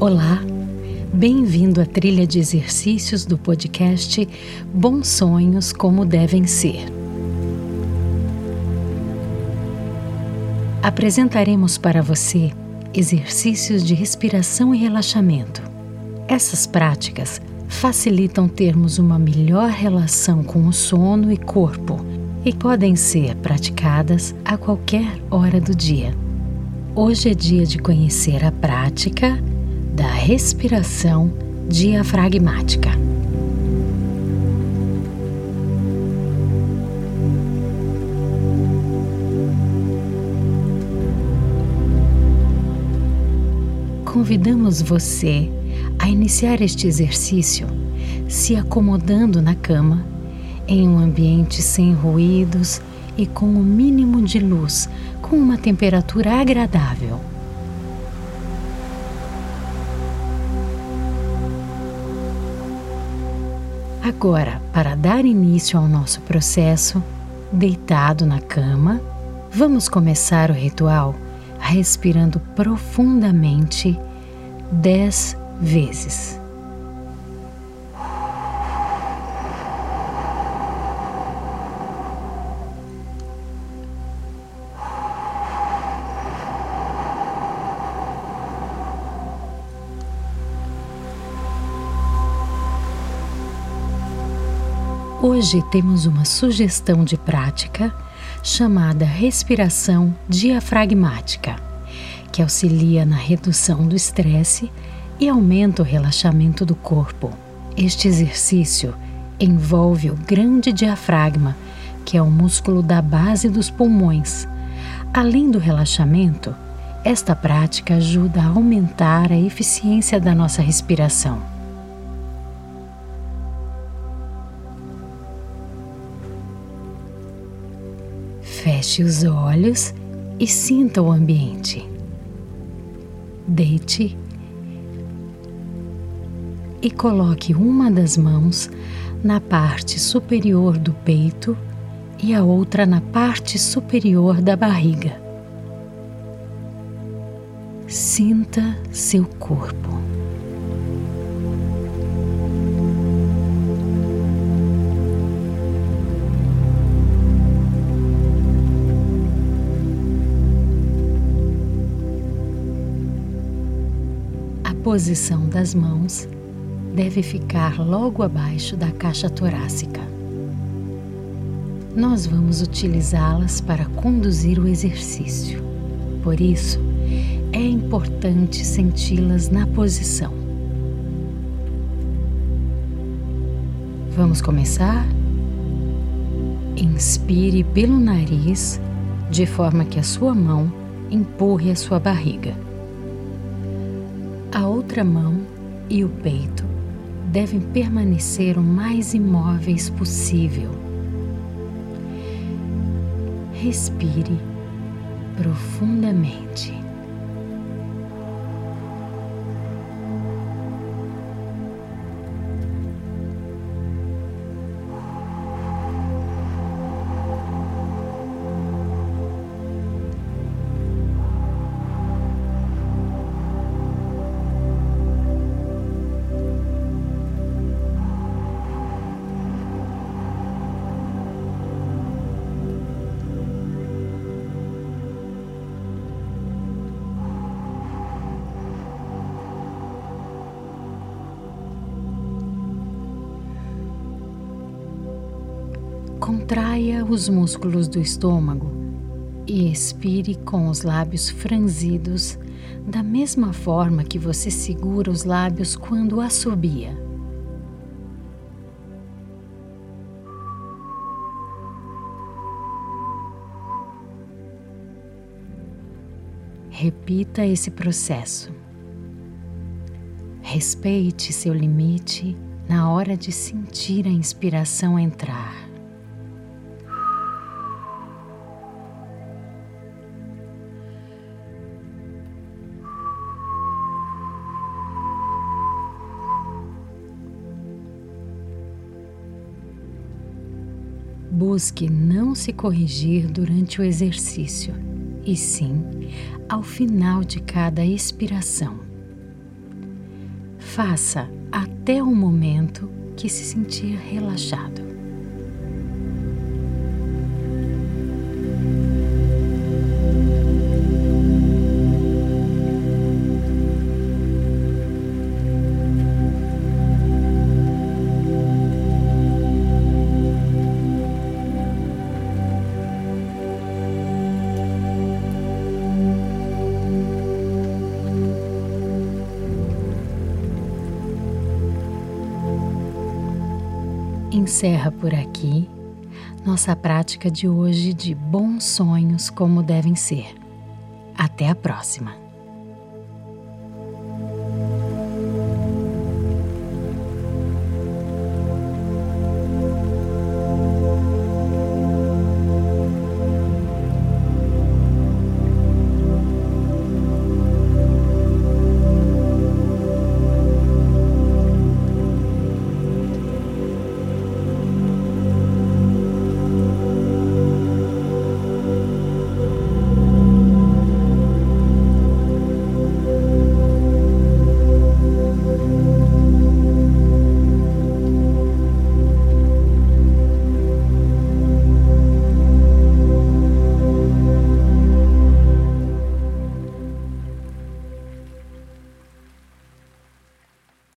Olá, bem-vindo à trilha de exercícios do podcast Bons Sonhos Como Devem Ser. Apresentaremos para você exercícios de respiração e relaxamento. Essas práticas facilitam termos uma melhor relação com o sono e corpo e podem ser praticadas a qualquer hora do dia. Hoje é dia de conhecer a prática da respiração diafragmática. Convidamos você a iniciar este exercício se acomodando na cama, em um ambiente sem ruídos e com o mínimo de luz, com uma temperatura agradável. Agora, para dar início ao nosso processo, deitado na cama, vamos começar o ritual respirando profundamente dez vezes. Hoje temos uma sugestão de prática chamada respiração diafragmática, que auxilia na redução do estresse e aumenta o relaxamento do corpo. Este exercício envolve o grande diafragma, que é o músculo da base dos pulmões. Além do relaxamento, esta prática ajuda a aumentar a eficiência da nossa respiração. Feche os olhos e sinta o ambiente. Deite e coloque uma das mãos na parte superior do peito e a outra na parte superior da barriga. Sinta seu corpo. Posição das mãos deve ficar logo abaixo da caixa torácica. Nós vamos utilizá-las para conduzir o exercício. Por isso, é importante senti-las na posição. Vamos começar? Inspire pelo nariz, de forma que a sua mão empurre a sua barriga. A outra mão e o peito devem permanecer o mais imóveis possível. Respire profundamente. Contraia os músculos do estômago e expire com os lábios franzidos, da mesma forma que você segura os lábios quando assobia. Repita esse processo. Respeite seu limite na hora de sentir a inspiração entrar. Busque não se corrigir durante o exercício, e sim ao final de cada expiração. Faça até o momento que se sentir relaxado. Encerra por aqui nossa prática de hoje de bons sonhos como devem ser. Até a próxima!